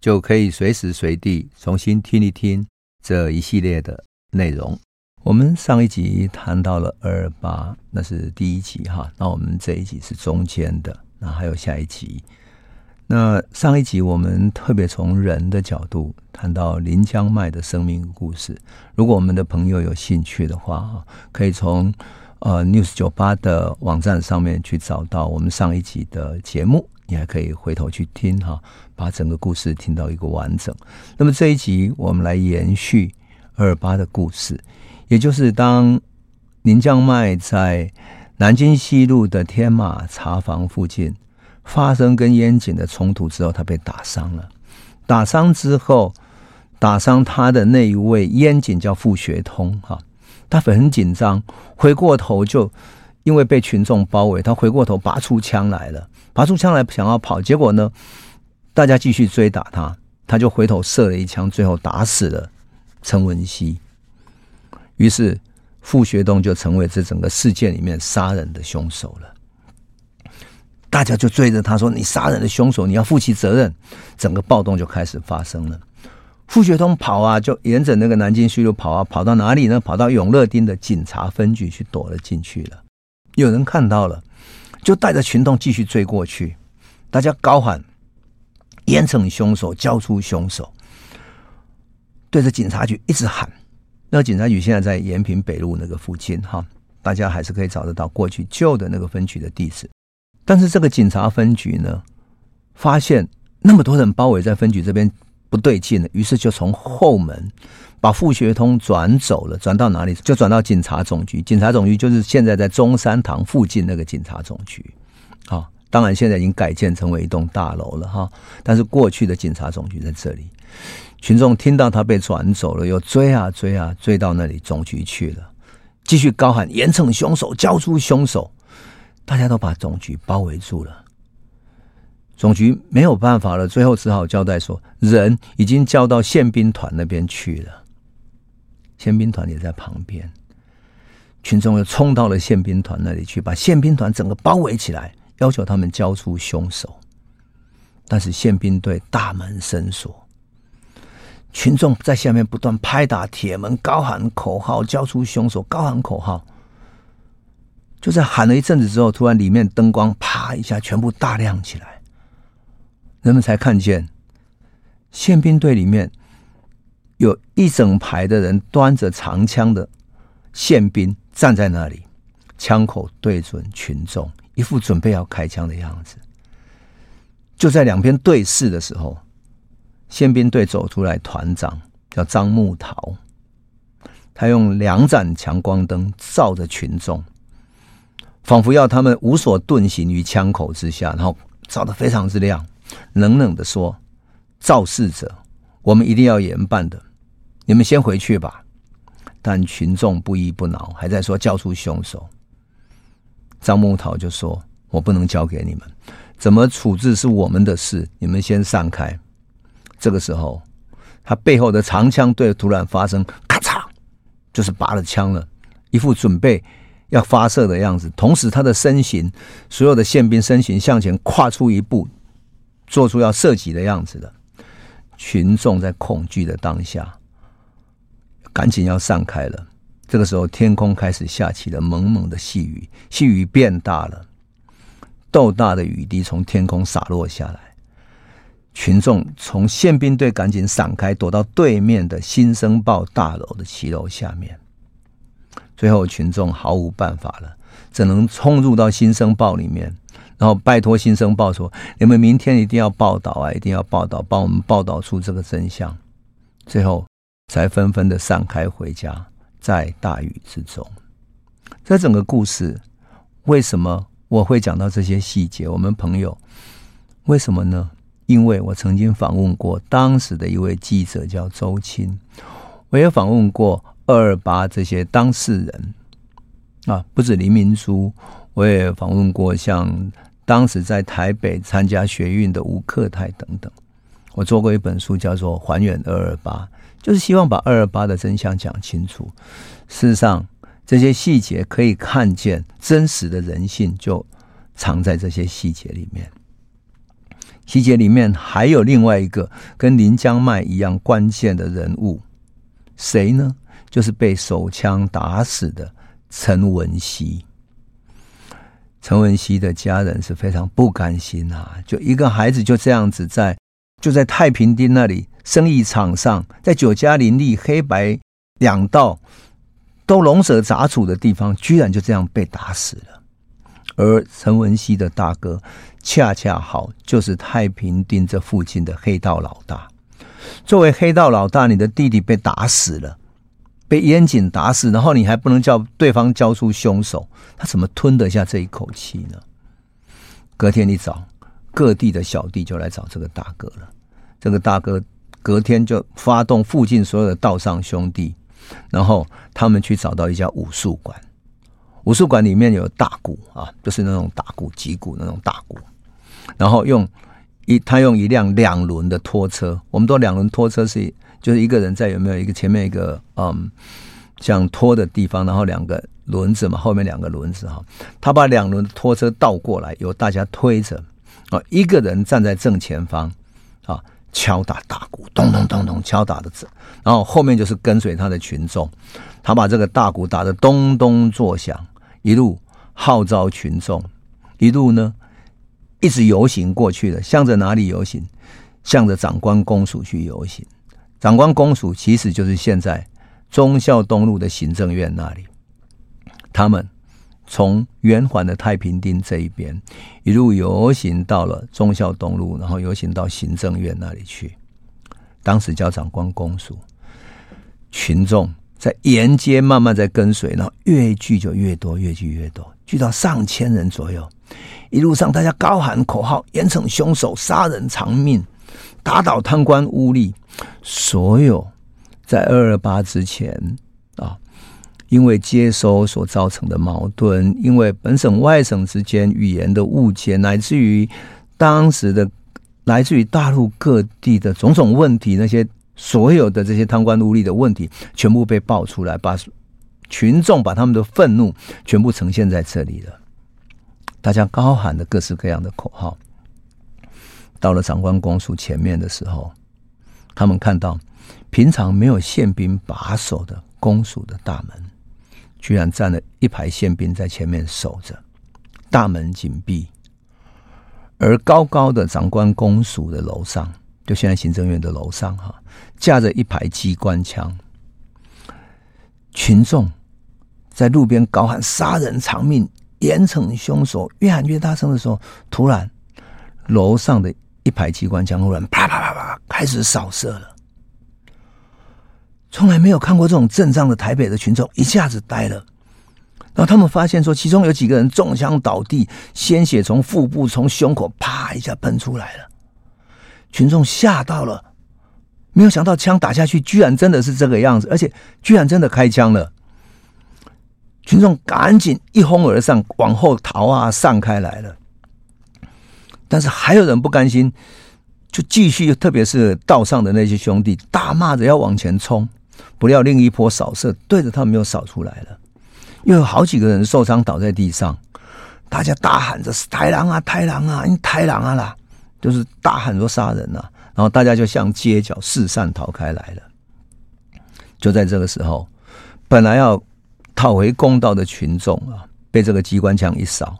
就可以随时随地重新听一听这一系列的内容。我们上一集谈到了二二八，那是第一集哈。那我们这一集是中间的，那还有下一集。那上一集我们特别从人的角度谈到林江迈的生命故事。如果我们的朋友有兴趣的话，可以从呃 News 九八的网站上面去找到我们上一集的节目，你还可以回头去听哈，把整个故事听到一个完整。那么这一集我们来延续二八的故事，也就是当林江迈在南京西路的天马茶坊附近。发生跟烟井的冲突之后，他被打伤了。打伤之后，打伤他的那一位烟井叫傅学通，哈，他很紧张，回过头就因为被群众包围，他回过头拔出枪来了，拔出枪来想要跑，结果呢，大家继续追打他，他就回头射了一枪，最后打死了陈文熙。于是傅学东就成为这整个事件里面杀人的凶手了。大家就追着他说：“你杀人的凶手，你要负起责任。”整个暴动就开始发生了。傅学通跑啊，就沿着那个南京西路跑啊，跑到哪里呢？跑到永乐町的警察分局去躲了进去了。有人看到了，就带着群众继续追过去。大家高喊：“严惩凶手，交出凶手！”对着警察局一直喊。那警察局现在在延平北路那个附近哈，大家还是可以找得到过去旧的那个分局的地址。但是这个警察分局呢，发现那么多人包围在分局这边不对劲了，于是就从后门把傅学通转走了，转到哪里？就转到警察总局。警察总局就是现在在中山堂附近那个警察总局。啊，当然现在已经改建成为一栋大楼了哈。但是过去的警察总局在这里，群众听到他被转走了，又追啊追啊追到那里总局去了，继续高喊严惩凶手，交出凶手。大家都把总局包围住了，总局没有办法了，最后只好交代说，人已经交到宪兵团那边去了。宪兵团也在旁边，群众又冲到了宪兵团那里去，把宪兵团整个包围起来，要求他们交出凶手。但是宪兵队大门深锁，群众在下面不断拍打铁门，高喊口号，交出凶手，高喊口号。就在喊了一阵子之后，突然里面灯光啪一下全部大亮起来，人们才看见宪兵队里面有一整排的人端着长枪的宪兵站在那里，枪口对准群众，一副准备要开枪的样子。就在两边对视的时候，宪兵队走出来，团长叫张木桃，他用两盏强光灯照着群众。仿佛要他们无所遁形于枪口之下，然后照得非常之亮，冷冷的说：“肇事者，我们一定要严办的，你们先回去吧。”但群众不依不挠，还在说交出凶手。张木桃就说：“我不能交给你们，怎么处置是我们的事，你们先散开。”这个时候，他背后的长枪队突然发生咔嚓，就是拔了枪了，一副准备。要发射的样子，同时他的身形，所有的宪兵身形向前跨出一步，做出要射击的样子的。群众在恐惧的当下，赶紧要散开了。这个时候，天空开始下起了蒙蒙的细雨，细雨变大了，豆大的雨滴从天空洒落下来。群众从宪兵队赶紧闪开，躲到对面的《新生报》大楼的骑楼下面。最后，群众毫无办法了，只能冲入到《新生报》里面，然后拜托《新生报》说：“你们明天一定要报道啊，一定要报道，帮我们报道出这个真相。”最后，才纷纷的散开回家，在大雨之中。这整个故事，为什么我会讲到这些细节？我们朋友为什么呢？因为我曾经访问过当时的一位记者叫周青，我也访问过二二八这些当事人啊，不止林明珠，我也访问过像当时在台北参加学运的吴克泰等等。我做过一本书，叫做《还原二二八》，就是希望把二二八的真相讲清楚。事实上，这些细节可以看见真实的人性，就藏在这些细节里面。细节里面还有另外一个跟林江迈一样关键的人物，谁呢？就是被手枪打死的陈文熙。陈文熙的家人是非常不甘心啊，就一个孩子就这样子在就在太平町那里生意场上，在酒家林立、黑白两道都龙蛇杂处的地方，居然就这样被打死了。而陈文熙的大哥，恰恰好就是太平町这附近的黑道老大。作为黑道老大，你的弟弟被打死了，被烟警打死，然后你还不能叫对方交出凶手，他怎么吞得下这一口气呢？隔天一早，各地的小弟就来找这个大哥了。这个大哥隔天就发动附近所有的道上兄弟，然后他们去找到一家武术馆。武术馆里面有大鼓啊，就是那种大鼓、击鼓那种大鼓，然后用一他用一辆两轮的拖车，我们都两轮拖车是就是一个人在有没有一个前面一个嗯像拖的地方，然后两个轮子嘛，后面两个轮子哈，他把两轮拖车倒过来，由大家推着啊，一个人站在正前方啊，敲打大鼓，咚咚咚咚敲打的字，然后后面就是跟随他的群众，他把这个大鼓打得咚咚作响。一路号召群众，一路呢一直游行过去的，向着哪里游行？向着长官公署去游行。长官公署其实就是现在忠孝东路的行政院那里。他们从圆环的太平町这一边一路游行到了忠孝东路，然后游行到行政院那里去。当时叫长官公署，群众。在沿街慢慢在跟随，然后越聚就越多，越聚越多，聚到上千人左右。一路上大家高喊口号，严惩凶手，杀人偿命，打倒贪官污吏。所有在二二八之前啊，因为接收所造成的矛盾，因为本省外省之间语言的误解，乃至于当时的来自于大陆各地的种种问题，那些。所有的这些贪官污吏的问题全部被爆出来，把群众把他们的愤怒全部呈现在这里了。大家高喊的各式各样的口号，到了长官公署前面的时候，他们看到平常没有宪兵把守的公署的大门，居然站了一排宪兵在前面守着，大门紧闭，而高高的长官公署的楼上。就现在行政院的楼上哈，架着一排机关枪，群众在路边高喊“杀人偿命，严惩凶手”，越喊越大声的时候，突然楼上的一排机关枪突然啪啪啪啪开始扫射了。从来没有看过这种阵仗的台北的群众一下子呆了，然后他们发现说，其中有几个人中枪倒地，鲜血从腹部、从胸口啪一下喷出来了。群众吓到了，没有想到枪打下去，居然真的是这个样子，而且居然真的开枪了。群众赶紧一哄而上，往后逃啊，散开来了。但是还有人不甘心，就继续，特别是道上的那些兄弟，大骂着要往前冲。不料另一波扫射对着他们又扫出来了，又有好几个人受伤倒在地上，大家大喊着：“是台狼啊，台狼啊，你台狼啊啦！”就是大喊说杀人呐、啊，然后大家就向街角四散逃开来了。就在这个时候，本来要讨回公道的群众啊，被这个机关枪一扫，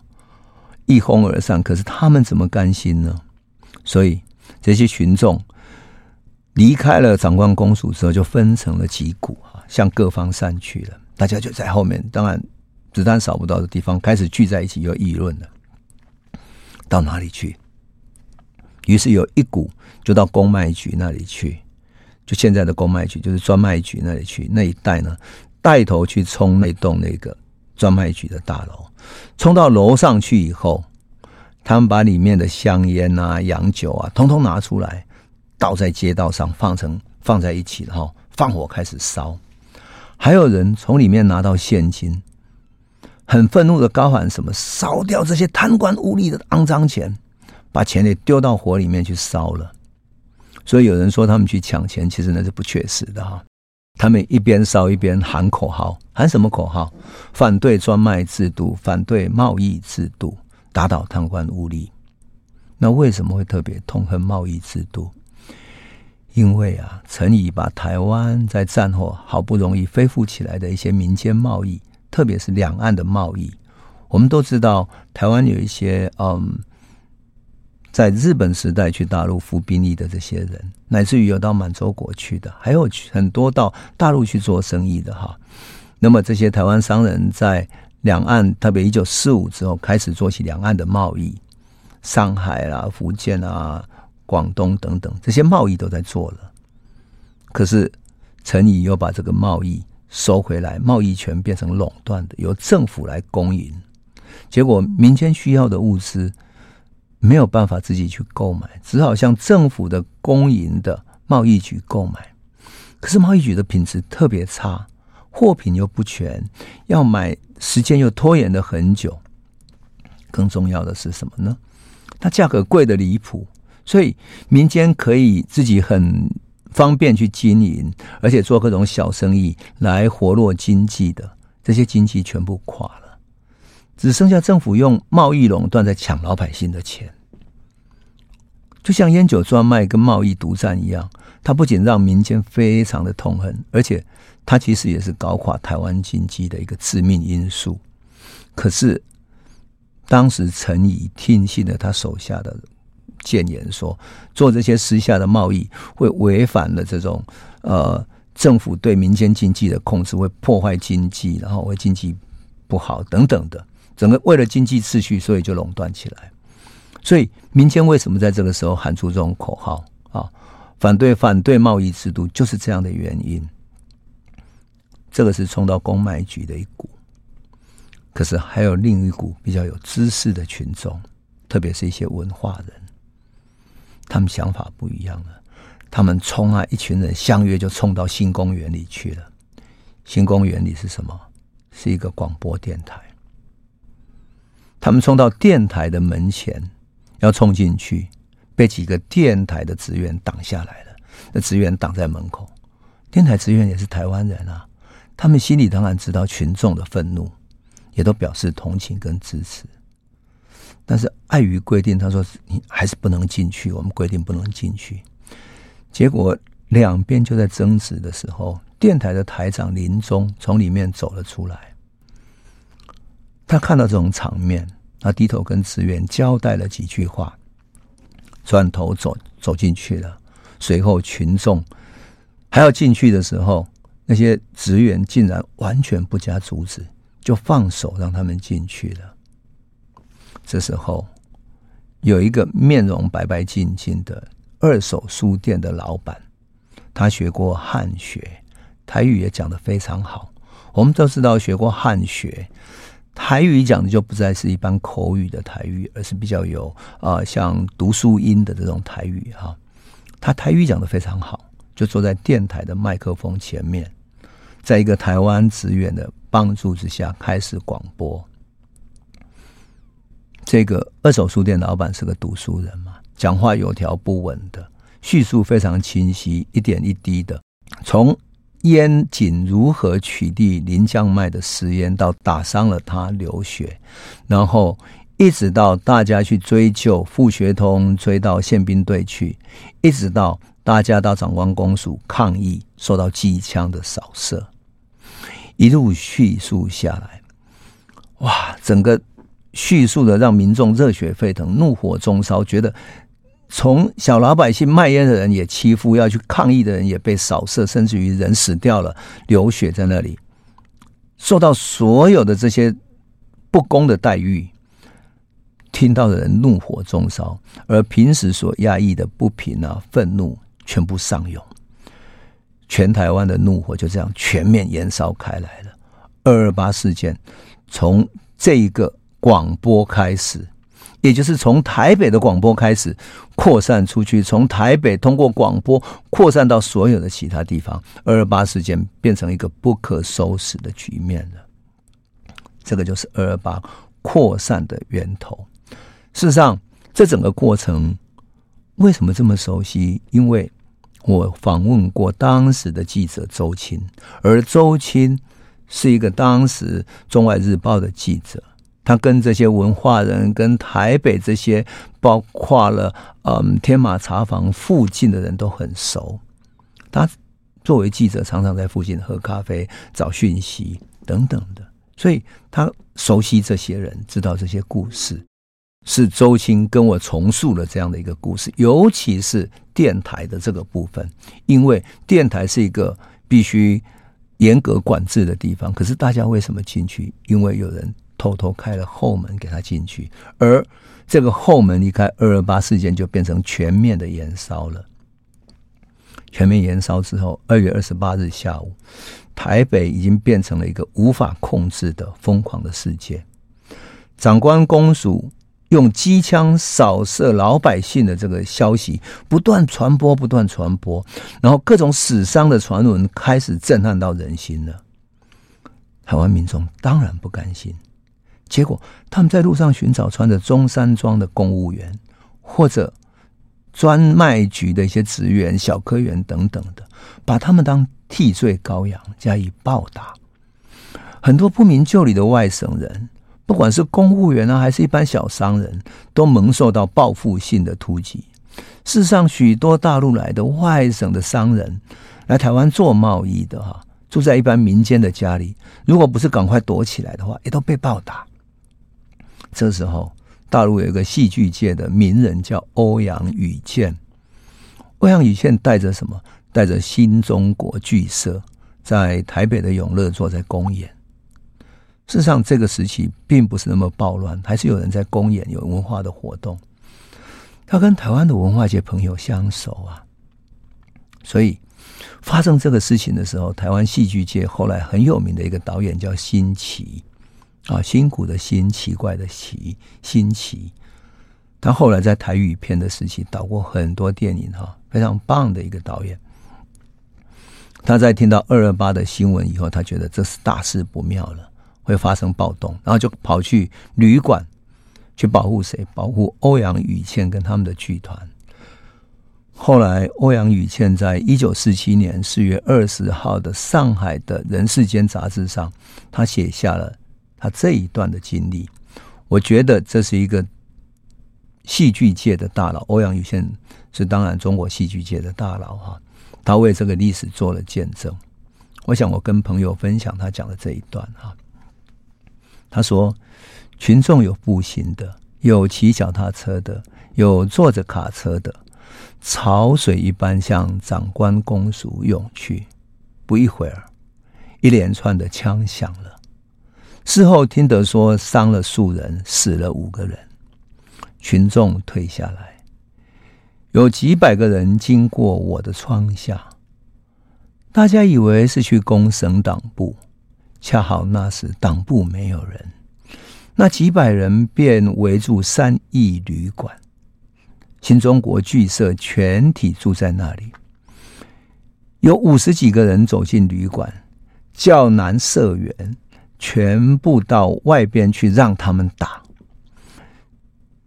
一哄而散。可是他们怎么甘心呢？所以这些群众离开了长官公署之后，就分成了几股啊，向各方散去了。大家就在后面，当然子弹扫不到的地方，开始聚在一起又议论了。到哪里去？于是有一股就到公卖局那里去，就现在的公卖局，就是专卖局那里去。那一带呢，带头去冲那栋那个专卖局的大楼，冲到楼上去以后，他们把里面的香烟啊、洋酒啊，通通拿出来，倒在街道上，放成放在一起，然后放火开始烧。还有人从里面拿到现金，很愤怒的高喊：“什么烧掉这些贪官污吏的肮脏钱，把钱也丢到火里面去烧了。”所以有人说他们去抢钱，其实那是不确实的哈。他们一边烧一边喊口号，喊什么口号？反对专卖制度，反对贸易制度，打倒贪官污吏。那为什么会特别痛恨贸易制度？因为啊，陈仪把台湾在战后好不容易恢复起来的一些民间贸易，特别是两岸的贸易，我们都知道，台湾有一些嗯。在日本时代去大陆服兵役的这些人，乃至于有到满洲国去的，还有很多到大陆去做生意的哈。那么这些台湾商人在两岸，特别一九四五之后开始做起两岸的贸易，上海啦、福建啊、广东等等这些贸易都在做了。可是陈仪又把这个贸易收回来，贸易权变成垄断的，由政府来供应，结果民间需要的物资。没有办法自己去购买，只好向政府的公营的贸易局购买。可是贸易局的品质特别差，货品又不全，要买时间又拖延了很久。更重要的是什么呢？它价格贵的离谱，所以民间可以自己很方便去经营，而且做各种小生意来活络经济的，这些经济全部垮了。只剩下政府用贸易垄断在抢老百姓的钱，就像烟酒专卖跟贸易独占一样，它不仅让民间非常的痛恨，而且它其实也是搞垮台湾经济的一个致命因素。可是当时陈仪听信了他手下的谏言说，说做这些私下的贸易会违反了这种呃政府对民间经济的控制，会破坏经济，然后会经济不好等等的。整个为了经济秩序，所以就垄断起来。所以民间为什么在这个时候喊出这种口号啊？反对反对贸易制度，就是这样的原因。这个是冲到公卖局的一股，可是还有另一股比较有知识的群众，特别是一些文化人，他们想法不一样了。他们冲啊，一群人相约就冲到新公园里去了。新公园里是什么？是一个广播电台。他们冲到电台的门前，要冲进去，被几个电台的职员挡下来了。那职员挡在门口，电台职员也是台湾人啊，他们心里当然知道群众的愤怒，也都表示同情跟支持。但是碍于规定，他说你还是不能进去，我们规定不能进去。结果两边就在争执的时候，电台的台长林忠从里面走了出来，他看到这种场面。他低头跟职员交代了几句话，转头走走进去了。随后群众还要进去的时候，那些职员竟然完全不加阻止，就放手让他们进去了。这时候，有一个面容白白净净的二手书店的老板，他学过汉学，台语也讲得非常好。我们都知道学过汉学。台语讲的就不再是一般口语的台语，而是比较有啊、像读书音的这种台语哈。他台语讲的非常好，就坐在电台的麦克风前面，在一个台湾职员的帮助之下开始广播。这个二手书店老板是个读书人嘛，讲话有条不紊的，叙述非常清晰，一点一滴的从。烟仅如何取缔林将卖的私烟，到打伤了他流血，然后一直到大家去追究傅学通，追到宪兵队去，一直到大家到长官公署抗议，受到机枪的扫射，一路叙述下来，哇，整个叙述的让民众热血沸腾，怒火中烧，觉得。从小老百姓卖烟的人也欺负，要去抗议的人也被扫射，甚至于人死掉了，流血在那里，受到所有的这些不公的待遇，听到的人怒火中烧，而平时所压抑的不平啊、愤怒全部上涌，全台湾的怒火就这样全面燃烧开来了。二二八事件从这一个广播开始。也就是从台北的广播开始扩散出去，从台北通过广播扩散到所有的其他地方。二二八事件变成一个不可收拾的局面了。这个就是二二八扩散的源头。事实上，这整个过程为什么这么熟悉？因为我访问过当时的记者周青，而周青是一个当时中外日报的记者。他跟这些文化人、跟台北这些，包括了嗯天马茶坊附近的人都很熟。他作为记者，常常在附近喝咖啡、找讯息等等的，所以他熟悉这些人，知道这些故事。是周青跟我重述了这样的一个故事，尤其是电台的这个部分，因为电台是一个必须严格管制的地方。可是大家为什么进去？因为有人。偷偷开了后门给他进去，而这个后门离开二二八事件就变成全面的延烧了。全面延烧之后，二月二十八日下午，台北已经变成了一个无法控制的疯狂的世界。长官公署用机枪扫射老百姓的这个消息不断传播，不断传播，然后各种死伤的传闻开始震撼到人心了。台湾民众当然不甘心。结果，他们在路上寻找穿着中山装的公务员，或者专卖局的一些职员、小科员等等的，把他们当替罪羔羊加以暴打。很多不明就里的外省人，不管是公务员啊，还是一般小商人，都蒙受到报复性的突击。事实上，许多大陆来的外省的商人来台湾做贸易的哈，住在一般民间的家里，如果不是赶快躲起来的话，也都被暴打。这时候，大陆有一个戏剧界的名人叫欧阳予倩。欧阳予倩带着什么？带着新中国剧社，在台北的永乐座在公演。事实上，这个时期并不是那么暴乱，还是有人在公演，有文化的活动。他跟台湾的文化界朋友相熟啊，所以发生这个事情的时候，台湾戏剧界后来很有名的一个导演叫辛奇。啊，辛苦的辛，奇怪的奇，新奇。他后来在台语片的时期导过很多电影，哈，非常棒的一个导演。他在听到二二八的新闻以后，他觉得这是大事不妙了，会发生暴动，然后就跑去旅馆去保护谁？保护欧阳予倩跟他们的剧团。后来，欧阳予倩在一九四七年四月二十号的上海的《人世间》杂志上，他写下了。他这一段的经历，我觉得这是一个戏剧界的大佬。欧阳予倩是当然中国戏剧界的大佬哈，他为这个历史做了见证。我想我跟朋友分享他讲的这一段哈，他说：群众有步行的，有骑脚踏车的，有坐着卡车的，潮水一般向长官公署涌去。不一会儿，一连串的枪响了。事后听得说伤了数人，死了五个人。群众退下来，有几百个人经过我的窗下，大家以为是去攻省党部，恰好那时党部没有人，那几百人便围住三义旅馆，新中国剧社全体住在那里，有五十几个人走进旅馆，叫男社员。全部到外边去让他们打。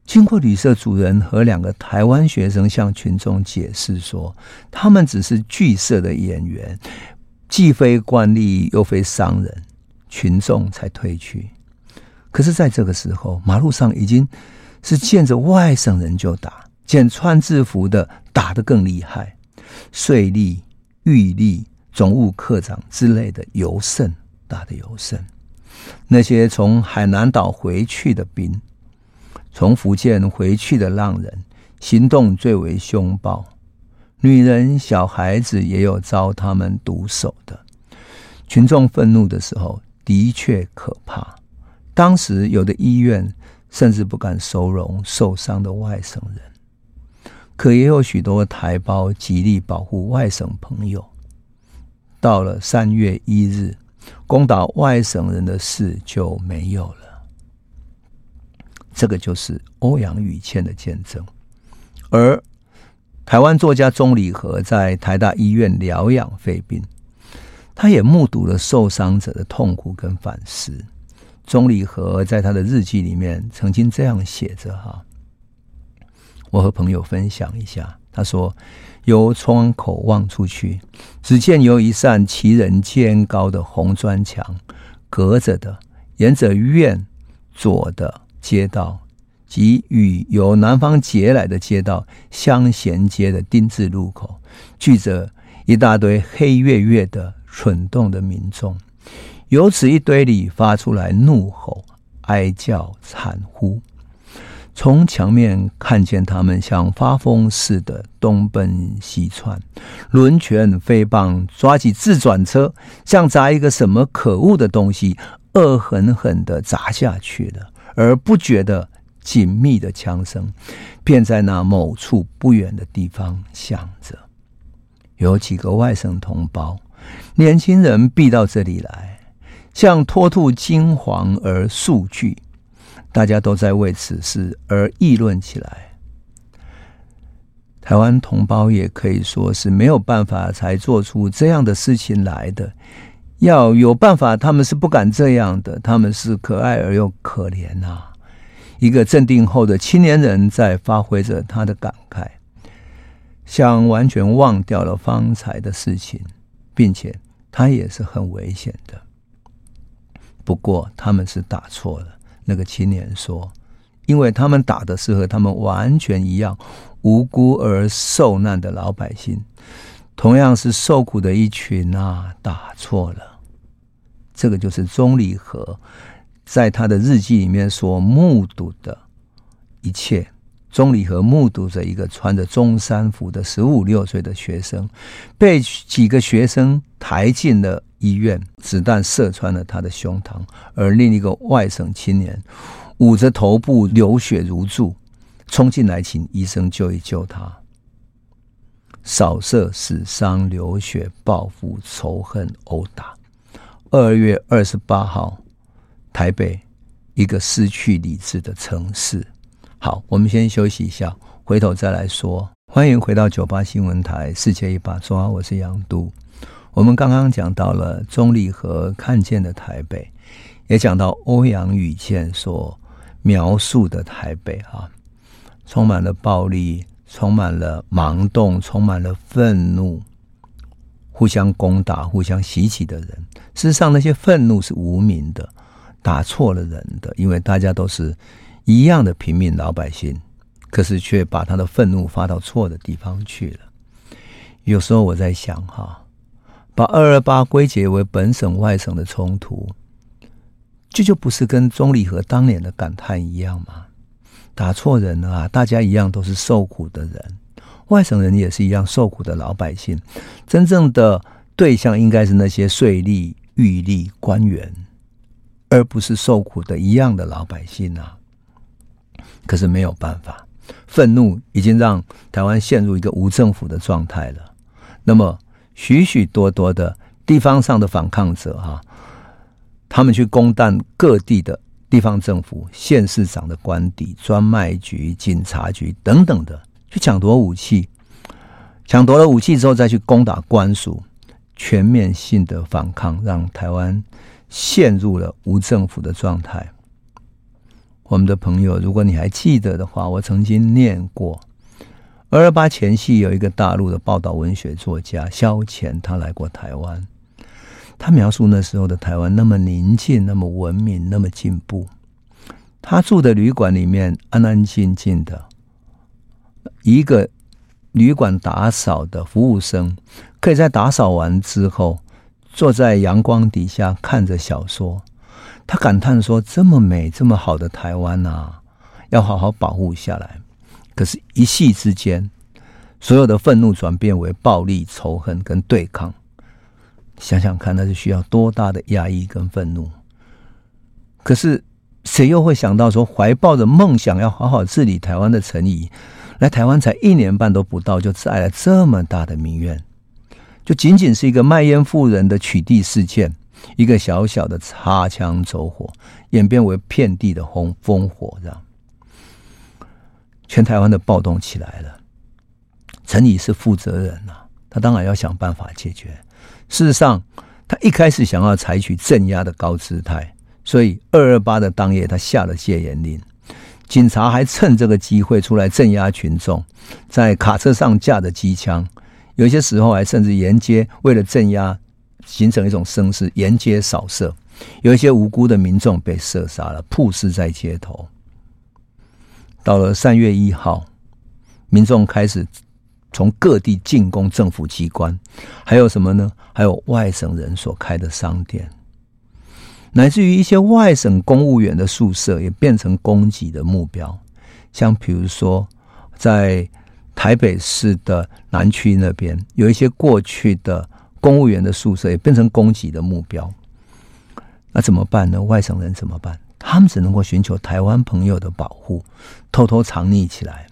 经过旅社主人和两个台湾学生向群众解释说，他们只是剧社的演员，既非官吏又非商人，群众才退去。可是，在这个时候，马路上已经是见着外省人就打，见穿制服的打得更厉害，税吏、狱吏、总务科长之类的尤甚，打得尤甚。那些从海南岛回去的兵，从福建回去的浪人，行动最为凶暴，女人、小孩子也有遭他们毒手的。群众愤怒的时候，的确可怕。当时有的医院甚至不敢收容受伤的外省人，可也有许多台胞极力保护外省朋友。到了三月一日。攻打外省人的事就没有了。这个就是欧阳予倩的见证。而台湾作家钟礼和在台大医院疗养肺病，他也目睹了受伤者的痛苦跟反思。钟礼和在他的日记里面曾经这样写着：“哈，我和朋友分享一下，他说。”由窗口望出去，只见有一扇七人肩高的红砖墙，隔着的沿着院左的街道及与由南方截来的街道相衔接的丁字路口，聚着一大堆黑月月的蠢动的民众。由此一堆里发出来怒吼、哀叫、惨呼。从墙面看见他们像发疯似的东奔西窜，抡拳飞棒抓起自转车，像砸一个什么可恶的东西，恶狠狠地砸下去了。而不觉得紧密的枪声，便在那某处不远的地方响着。有几个外省同胞，年轻人避到这里来，像脱兔惊惶而肃惧。大家都在为此事而议论起来。台湾同胞也可以说是没有办法才做出这样的事情来的。要有办法，他们是不敢这样的。他们是可爱而又可怜呐、一个镇定后的青年人在发挥着他的感慨，像完全忘掉了方才的事情，并且他也是很危险的。不过他们是打错了。那个青年说：“因为他们打的是和他们完全一样无辜而受难的老百姓，同样是受苦的一群啊，打错了。”这个就是钟理和在他的日记里面所目睹的一切。钟理和目睹着一个穿着中山服的十五六岁的学生，被几个学生抬进了医院，子弹射穿了他的胸膛，而另一个外省青年捂着头部流血如注，冲进来请医生救一救他。扫射、死伤、流血、报复、仇恨、殴打。二月二十八号，台北，一个失去理智的城市。好，我们先休息一下，回头再来说。欢迎回到九八新闻台《世界一把抓》，我是杨都。我们刚刚讲到了钟立和看见的台北，也讲到欧阳予倩所描述的台北啊，充满了暴力，充满了盲动，充满了愤怒，互相攻打、互相袭击的人。事实上，那些愤怒是无名的，打错了人的，因为大家都是。一样的平民老百姓，可是却把他的愤怒发到错的地方去了。有时候我在想，哈，把二二八归结为本省外省的冲突，这就不是跟钟理和当年的感叹一样吗？打错人了啊，大家一样都是受苦的人，外省人也是一样受苦的老百姓。真正的对象应该是那些税吏、狱吏、官员，而不是受苦的一样的老百姓啊。可是没有办法，愤怒已经让台湾陷入一个无政府的状态了。那么许许多多的地方上的反抗者哈，他们去攻占各地的地方政府、县市长的官邸、专卖局、警察局等等的，去抢夺武器，抢夺了武器之后再去攻打官署，全面性的反抗让台湾陷入了无政府的状态。我们的朋友，如果你还记得的话，我曾经念过二二八前夕，有一个大陆的报道文学作家萧乾，他来过台湾。他描述那时候的台湾那么宁静，那么文明，那么进步。他住的旅馆里面安安静静的，一个旅馆打扫的服务生可以在打扫完之后，坐在阳光底下看着小说。他感叹说：“这么美、这么好的台湾啊，要好好保护下来。可是，一夕之间，所有的愤怒转变为暴力、仇恨跟对抗。想想看，那是需要多大的压抑跟愤怒？可是，谁又会想到说，怀抱着梦想要好好治理台湾的陈仪，来台湾才一年半都不到，就带来这么大的民怨？就仅仅是一个卖烟妇人的取缔事件。”一个小小的擦枪走火，演变为遍地的红烽火，这样全台湾的暴动起来了。陈仪是负责人呐、啊，他当然要想办法解决。事实上，他一开始想要采取镇压的高姿态，所以二二八的当夜，他下了戒严令。警察还趁这个机会出来镇压群众，在卡车上架着机枪，有些时候还甚至沿街为了镇压，形成一种声势，沿街扫射，有一些无辜的民众被射杀了，曝尸在街头。到了三月一号，民众开始从各地进攻政府机关，还有什么呢？还有外省人所开的商店。乃至于一些外省公务员的宿舍也变成攻击的目标，像比如说，在台北市的南区那边，有一些过去的公务员的宿舍也变成攻击的目标。那怎么办呢？外省人怎么办？他们只能够寻求台湾朋友的保护，偷偷藏匿起来。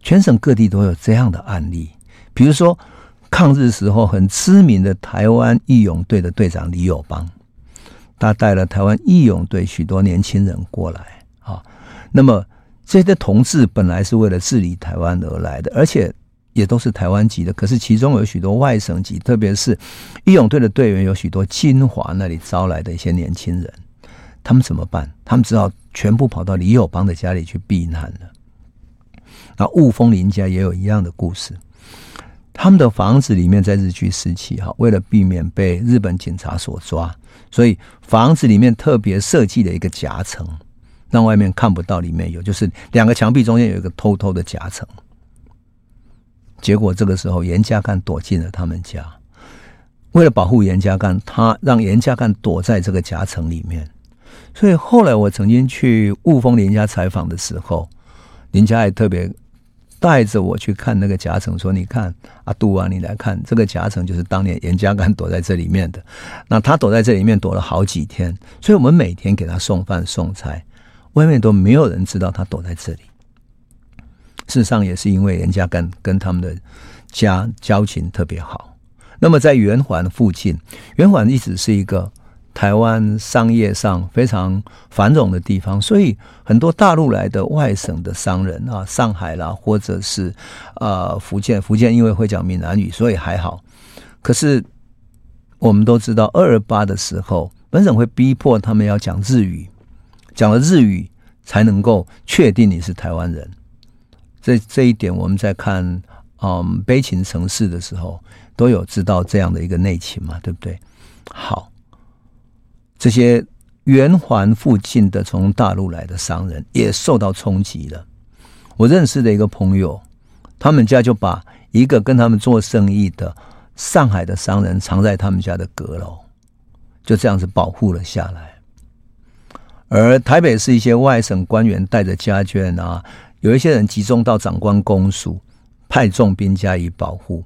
全省各地都有这样的案例，比如说抗日时候很知名的台湾义勇队的队长李友邦。他带了台湾义勇队许多年轻人过来啊，那么这些同志本来是为了治理台湾而来的，而且也都是台湾籍的。可是其中有许多外省籍，特别是义勇队的队员有许多金华那里招来的一些年轻人，他们怎么办？他们只好全部跑到李友邦的家里去避难了。那雾峰林家也有一样的故事，他们的房子里面在日据时期哈，为了避免被日本警察所抓。所以房子里面特别设计了一个夹层，让外面看不到里面有，就是两个墙壁中间有一个偷偷的夹层。结果这个时候严家淦躲进了他们家，为了保护严家淦，他让严家淦躲在这个夹层里面。所以后来我曾经去雾峰林家采访的时候，林家也特别。带着我去看那个夹层，说：“你看，阿杜啊，你来看这个夹层，就是当年严家淦躲在这里面的。那他躲在这里面躲了好几天，所以我们每天给他送饭送菜，外面都没有人知道他躲在这里。事实上，也是因为严家淦跟他们的家交情特别好。那么在圆环附近，圆环一直是一个。”台湾商业上非常繁荣的地方，所以很多大陆来的外省的商人啊，上海啦，或者是呃福建，福建因为会讲闽南语，所以还好。可是我们都知道，二二八的时候，本省会逼迫他们要讲日语，讲了日语才能够确定你是台湾人。这这一点，我们在看嗯《悲情城市》的时候，都有知道这样的一个内情嘛，对不对？好。这些圆环附近的从大陆来的商人也受到冲击了。我认识的一个朋友，他们家就把一个跟他们做生意的上海的商人藏在他们家的阁楼，就这样子保护了下来。而台北市一些外省官员带着家眷啊，有一些人集中到长官公署，派重兵加以保护。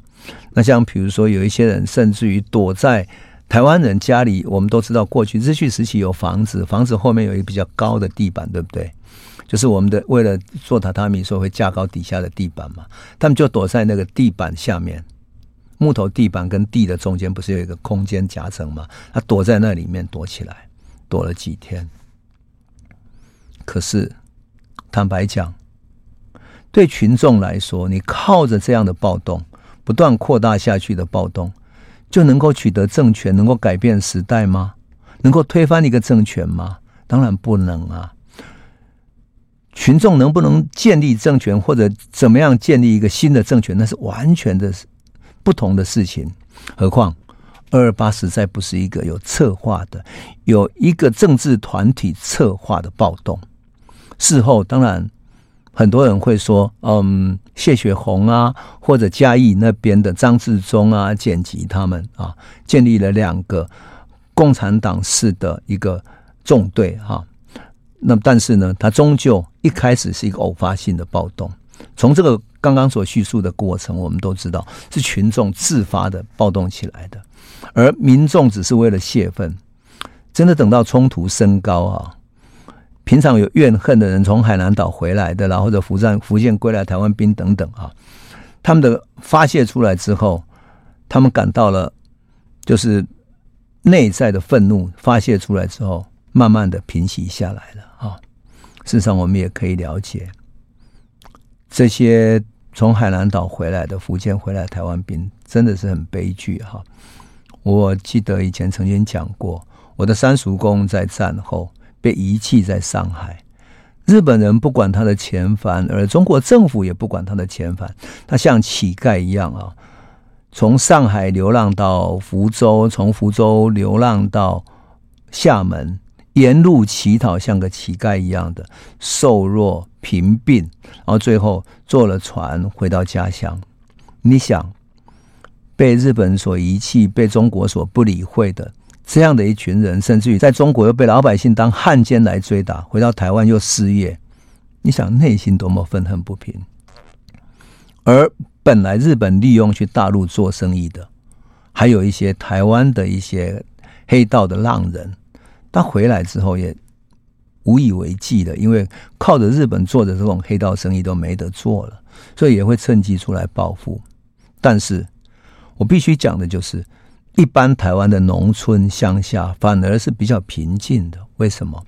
那像比如说，有一些人甚至于躲在。台湾人家里，我们都知道，过去日据时期有房子，房子后面有一个比较高的地板，对不对？就是我们的为了做榻榻米，所以会架高底下的地板嘛。他们就躲在那个地板下面，木头地板跟地的中间不是有一个空间夹层吗？他躲在那里面躲起来，躲了几天。可是坦白讲，对群众来说，你靠着这样的暴动，不断扩大下去的暴动。就能够取得政权，能够改变时代吗？能够推翻一个政权吗？当然不能啊！群众能不能建立政权，或者怎么样建立一个新的政权，那是完全的不同的事情。何况二二八实在不是一个有策划的、有一个政治团体策划的暴动。事后当然。很多人会说，嗯，谢雪红啊，或者嘉义那边的张治中啊、剪辑他们啊，建立了两个共产党式的一个纵队哈。那但是呢，他终究一开始是一个偶发性的暴动。从这个刚刚所叙述的过程，我们都知道是群众自发的暴动起来的，而民众只是为了泄愤。真的等到冲突升高啊！平常有怨恨的人，从海南岛回来的，然后或者福建福建归来台湾兵等等啊，他们的发泄出来之后，他们感到了就是内在的愤怒发泄出来之后，慢慢的平息下来了啊。事实上，我们也可以了解，这些从海南岛回来的福建回来台湾兵，真的是很悲剧哈。我记得以前曾经讲过，我的三叔公在战后被遗弃在上海，日本人不管他的遣返，而中国政府也不管他的遣返，他像乞丐一样啊，从上海流浪到福州，从福州流浪到厦门，沿路乞讨，像个乞丐一样的瘦弱贫病，然后最后坐了船回到家乡。你想？被日本所遗弃、被中国所不理会的这样的一群人，甚至于在中国又被老百姓当汉奸来追打，回到台湾又失业，你想内心多么愤恨不平？而本来日本利用去大陆做生意的，还有一些台湾的一些黑道的浪人，他回来之后也无以为继的，因为靠着日本做的这种黑道生意都没得做了，所以也会趁机出来报复，但是。我必须讲的就是，一般台湾的农村乡下反而是比较平静的。为什么？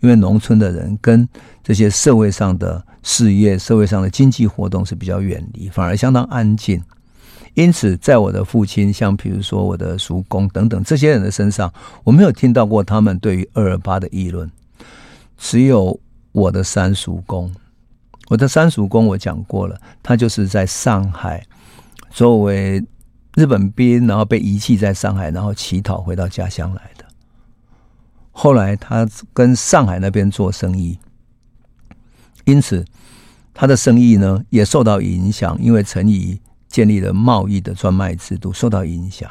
因为农村的人跟这些社会上的事业、社会上的经济活动是比较远离，反而相当安静。因此，在我的父亲，像比如说我的叔公等等这些人的身上，我没有听到过他们对于二二八的议论。只有我的三叔公，我的三叔公我讲过了，他就是在上海作为。日本兵，然后被遗弃在上海，然后乞讨回到家乡来的。后来他跟上海那边做生意，因此他的生意呢也受到影响，因为陈仪建立了贸易的专卖制度，受到影响。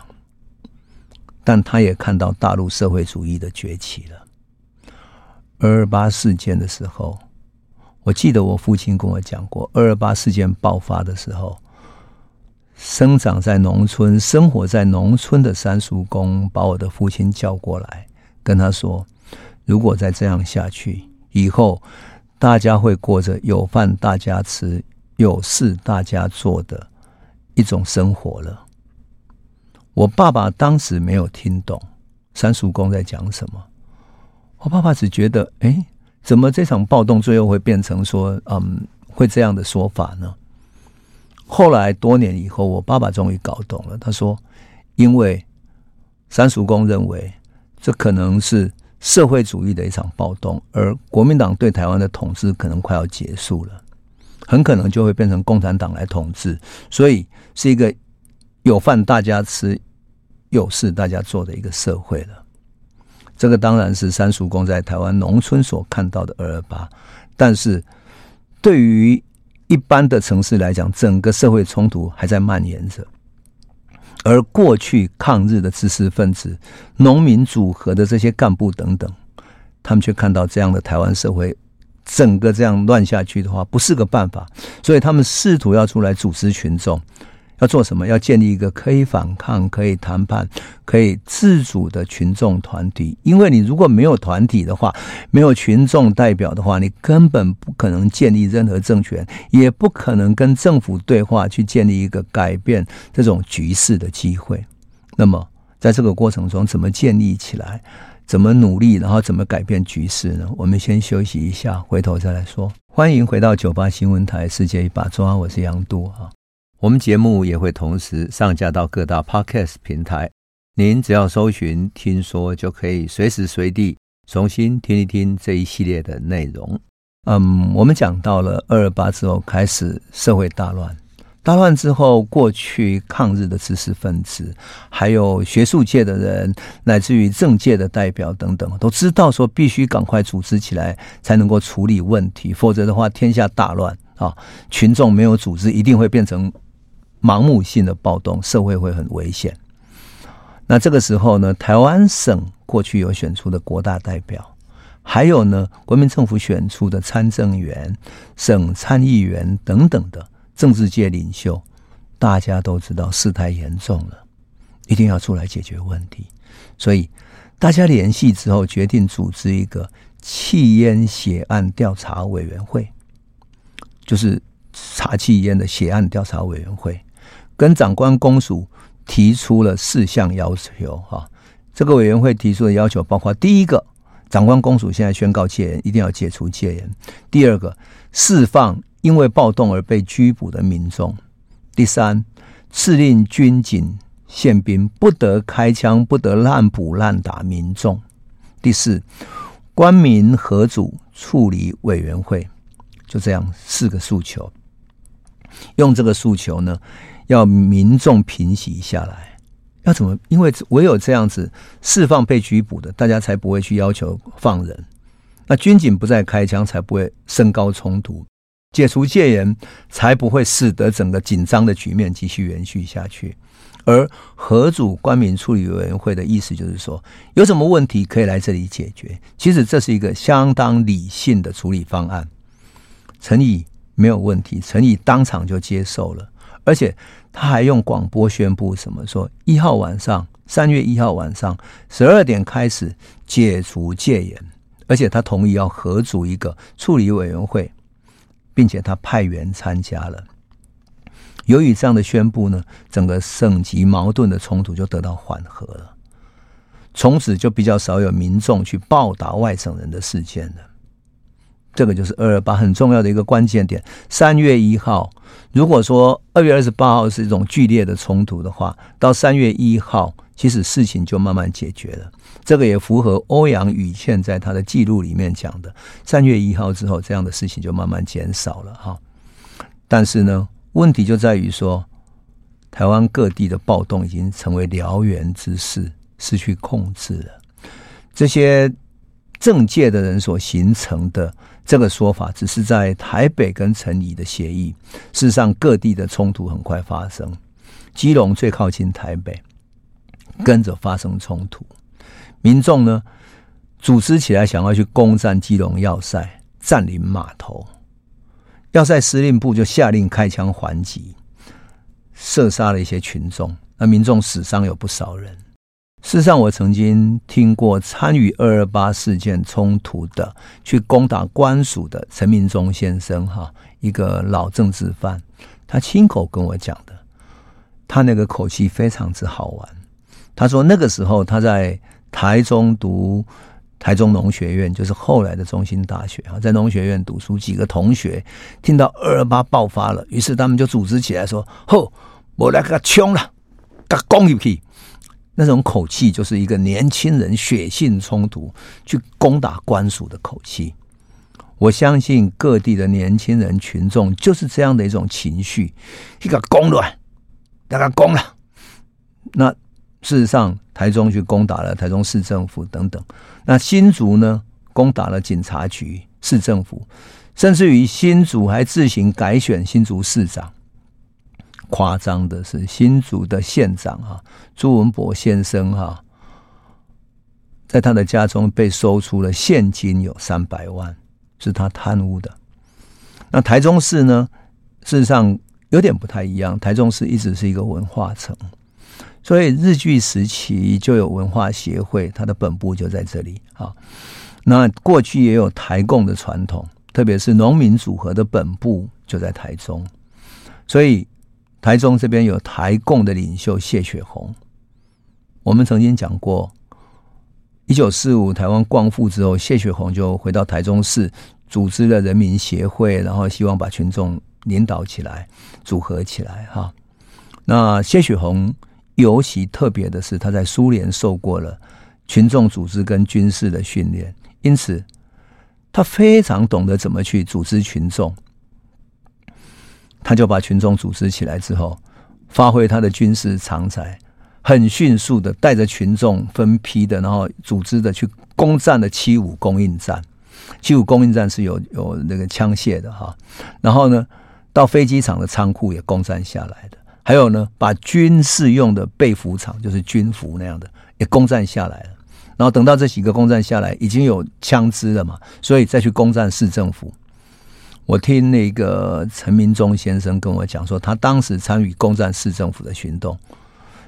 但他也看到大陆社会主义的崛起了。二二八事件的时候，我记得我父亲跟我讲过，二二八事件爆发的时候。生长在农村、生活在农村的三叔公把我的父亲叫过来，跟他说：“如果再这样下去，以后大家会过着有饭大家吃、有事大家做的一种生活了。”我爸爸当时没有听懂三叔公在讲什么，我爸爸只觉得：“哎，怎么这场暴动最后会变成说，嗯，会这样的说法呢？”后来多年以后，我爸爸终于搞懂了。他说：“因为三叔公认为这可能是社会主义的一场暴动，而国民党对台湾的统治可能快要结束了，很可能就会变成共产党来统治，所以是一个有饭大家吃、有事大家做的一个社会了。这个当然是三叔公在台湾农村所看到的二二八，但是对于……一般的城市来讲，整个社会冲突还在蔓延着，而过去抗日的知识分子、农民组合的这些干部等等，他们却看到这样的台湾社会整个这样乱下去的话，不是个办法，所以他们试图要出来组织群众。要做什么？要建立一个可以反抗、可以谈判、可以自主的群众团体。因为你如果没有团体的话，没有群众代表的话，你根本不可能建立任何政权，也不可能跟政府对话，去建立一个改变这种局势的机会。那么，在这个过程中，怎么建立起来？怎么努力？然后怎么改变局势呢？我们先休息一下，回头再来说。欢迎回到九八新闻台《世界一把抓》，我是杨渡啊。我们节目也会同时上架到各大 Podcast 平台，您只要搜寻“听说”，就可以随时随地重新听一听这一系列的内容。嗯，我们讲到了二二八之后开始社会大乱，大乱之后，过去抗日的知识分子，还有学术界的人，乃至于政界的代表等等，都知道说必须赶快组织起来，才能够处理问题，否则的话天下大乱啊！群众没有组织，一定会变成。盲目性的暴动，社会会很危险。那这个时候呢，台湾省过去有选出的国大代表，还有呢，国民政府选出的参政员、省参议员等等的政治界领袖，大家都知道事态严重了，一定要出来解决问题。所以大家联系之后，决定组织一个弃烟血案调查委员会，就是查弃烟的血案调查委员会。跟长官公署提出了四项要求，哈，这个委员会提出的要求包括：第一个，长官公署现在宣告戒严，一定要解除戒严；第二个，释放因为暴动而被拘捕的民众；第三，敕令军警宪兵不得开枪、不得滥捕滥打民众；第四，官民合组处理委员会。就这样四个诉求，用这个诉求呢，要民众平息下来。要怎么？因为唯有这样子释放被拘捕的，大家才不会去要求放人。那军警不再开枪，才不会升高冲突。解除戒严，才不会使得整个紧张的局面继续延续下去。而合组官民处理委员会的意思就是说，有什么问题可以来这里解决。其实这是一个相当理性的处理方案。陈仪没有问题，陈仪当场就接受了，而且他还用广播宣布什么说：一号晚上，三月一号晚上十二点开始解除戒严，而且他同意要合组一个处理委员会，并且他派员参加了。由于这样的宣布呢，整个省级矛盾的冲突就得到缓和了，从此就比较少有民众去暴打外省人的事件了。这个就是二二八很重要的一个关键点。三月一号，如果说二月二十八号是一种剧烈的冲突的话，到三月一号，其实事情就慢慢解决了。这个也符合欧阳予倩在他的记录里面讲的，三月一号之后，这样的事情就慢慢减少了哈。但是呢，问题就在于说，台湾各地的暴动已经成为燎原之势，失去控制了。这些政界的人所形成的。这个说法只是在台北跟陈仪的协议，事实上各地的冲突很快发生。基隆最靠近台北，跟着发生冲突，民众呢组织起来想要去攻占基隆要塞，占领码头，要塞司令部就下令开枪还击，射杀了一些群众，那民众死伤有不少人。事实上，我曾经听过参与二二八事件冲突的，去攻打官署的陈明忠先生，哈，一个老政治犯，他亲口跟我讲的，他那个口气非常之好玩。他说那个时候他在台中读台中农学院，就是后来的中心大学啊，在农学院读书，几个同学听到二二八爆发了，于是他们就组织起来说：“吼，我来给他冲了，给他攻一批。”那种口气就是一个年轻人血性冲突去攻打官署的口气。我相信各地的年轻人群众就是这样的一种情绪，一个攻乱，大家攻了。那事实上，台中去攻打了台中市政府等等。那新竹呢，攻打了警察局、市政府，甚至于新竹还自行改选新竹市长。夸张的是，新竹的县长哈朱文博先生哈，在他的家中被搜出了现金有三百万，是他贪污的。那台中市呢，事实上有点不太一样。台中市一直是一个文化城，所以日据时期就有文化协会，它的本部就在这里啊。那过去也有台共的传统，特别是农民组合的本部就在台中，所以。台中这边有台共的领袖谢雪红，我们曾经讲过，一九四五台湾光复之后，谢雪红就回到台中市，组织了人民协会，然后希望把群众领导起来、组合起来。哈，那谢雪红尤其特别的是，他在苏联受过了群众组织跟军事的训练，因此他非常懂得怎么去组织群众。他就把群众组织起来之后，发挥他的军事长才，很迅速的带着群众分批的，然后组织的去攻占了七五供应站。七五供应站是有有那个枪械的哈，然后呢，到飞机场的仓库也攻占下来的，还有呢，把军事用的被服厂，就是军服那样的也攻占下来了。然后等到这几个攻占下来，已经有枪支了嘛，所以再去攻占市政府。我听那个陈明忠先生跟我讲说，他当时参与攻占市政府的行动，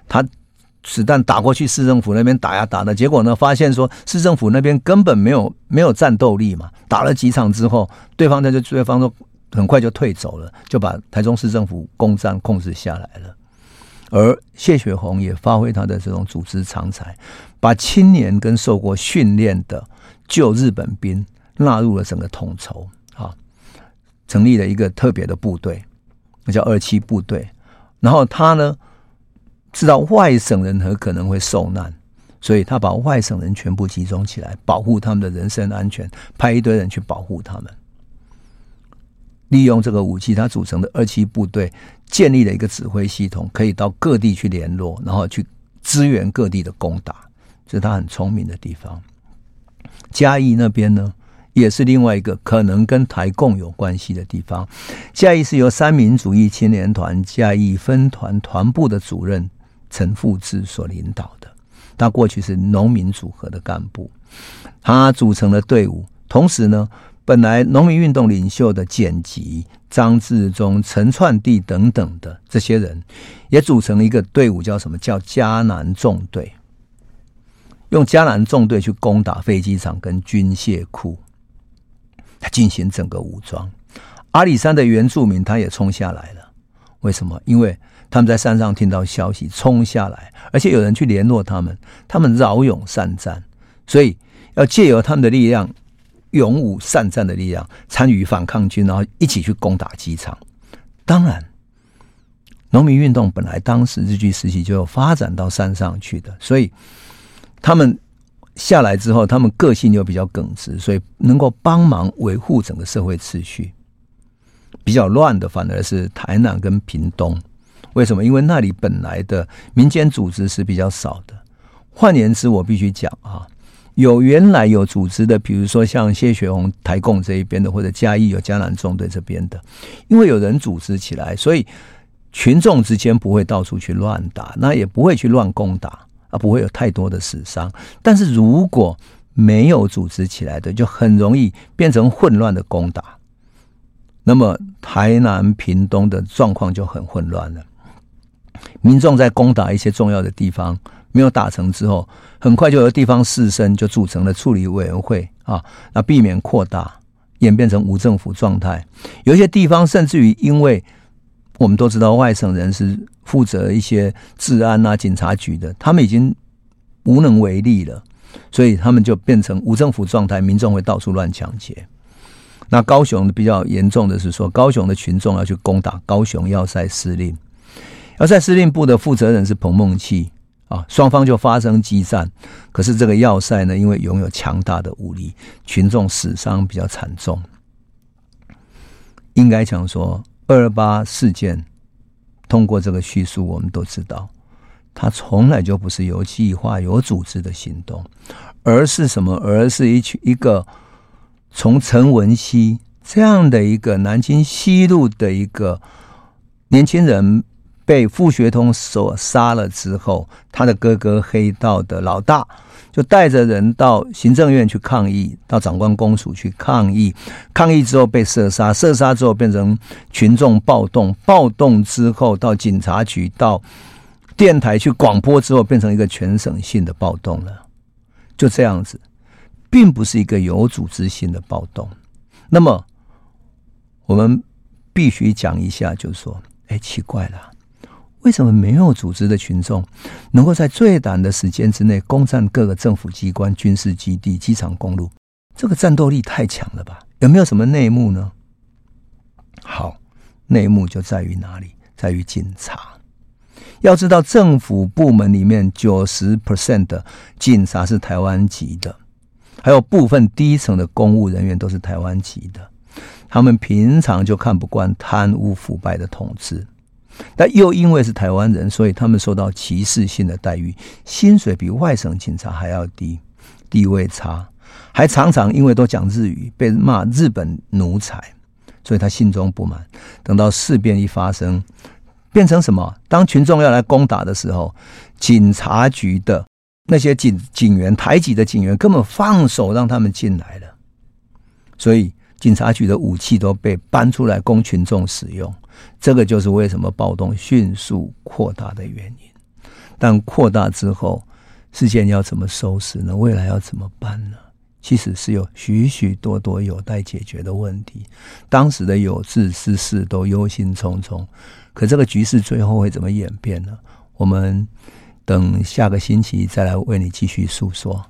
他子弹打过去市政府那边打呀打的，结果呢，发现说市政府那边根本没有没有战斗力嘛，打了几场之后，对方他就对方说很快就退走了，就把台中市政府攻占控制下来了。而谢雪红也发挥他的这种组织长才，把青年跟受过训练的旧日本兵纳入了整个统筹。成立了一个特别的部队，那叫二七部队。然后他呢，知道外省人很可能会受难，所以他把外省人全部集中起来，保护他们的人身安全，派一堆人去保护他们。利用这个武器，他组成的二七部队建立了一个指挥系统，可以到各地去联络，然后去支援各地的攻打，这是他很聪明的地方。嘉义那边呢，也是另外一个可能跟台共有关系的地方。嘉义是由三民主义青年团嘉义分团团部的主任陈富志所领导的，他过去是农民组合的干部，他组成了队伍，同时呢。本来农民运动领袖的简吉、张志忠、陈串地等等的这些人，也组成了一个队伍，叫什么？叫嘉南纵队。用嘉南纵队去攻打飞机场跟军械库，进行整个武装。阿里山的原住民他也冲下来了。为什么？因为他们在山上听到消息，冲下来，而且有人去联络他们，他们骁勇善战，所以要借由他们的力量。勇武善战的力量参与反抗军，然后一起去攻打机场。当然，农民运动本来当时日据时期就有发展到山上去的，所以他们下来之后，他们个性又比较耿直，所以能够帮忙维护整个社会秩序。比较乱的反而是台南跟屏东，为什么？因为那里本来的民间组织是比较少的。换言之，我必须讲啊。有原来有组织的，比如说像谢雪红台共这一边的，或者嘉义有嘉南纵队这边的，因为有人组织起来，所以群众之间不会到处去乱打，那也不会去乱攻打，啊，不会有太多的死伤。但是如果没有组织起来的，就很容易变成混乱的攻打，那么台南、屏东的状况就很混乱了。民众在攻打一些重要的地方。没有打成之后，很快就有地方士绅就组成了处理委员会啊，那避免扩大演变成无政府状态。有一些地方甚至于，因为我们都知道外省人是负责一些治安啊、警察局的，他们已经无能为力了，所以他们就变成无政府状态，民众会到处乱抢劫。那高雄比较严重的是说，高雄的群众要去攻打高雄要塞司令，要塞司令部的负责人是彭孟缉。啊，双方就发生激战，可是这个要塞呢，因为拥有强大的武力，群众死伤比较惨重。应该讲说，二二八事件通过这个叙述，我们都知道，它从来就不是有计划、有组织的行动，而是什么？而是一群一个从陈文熙这样的一个南京西路的一个年轻人。被傅学通所杀了之后，他的哥哥黑道的老大就带着人到行政院去抗议，到长官公署去抗议。抗议之后被射杀，射杀之后变成群众暴动，暴动之后到警察局、到电台去广播之后，变成一个全省性的暴动了。就这样子，并不是一个有组织性的暴动。那么，我们必须讲一下，就是说，哎，奇怪了。为什么没有组织的群众能够在最短的时间之内攻占各个政府机关、军事基地、机场、公路？这个战斗力太强了吧？有没有什么内幕呢？好，内幕就在于哪里？在于警察。要知道，政府部门里面九十 percent 的警察是台湾籍的，还有部分低层的公务人员都是台湾籍的。他们平常就看不惯贪污腐败的统治。但又因为是台湾人，所以他们受到歧视性的待遇，薪水比外省警察还要低，地位差，还常常因为都讲日语，被骂日本奴才，所以他心中不满。等到事变一发生，变成什么？当群众要来攻打的时候，警察局的那些警警员，台籍的警员根本放手让他们进来了，所以警察局的武器都被搬出来供群众使用。这个就是为什么暴动迅速扩大的原因，但扩大之后，事件要怎么收拾呢？未来要怎么办呢？其实是有许许多多有待解决的问题。当时的有志之士都忧心忡忡，可这个局势最后会怎么演变呢？我们等下个星期再来为你继续诉说。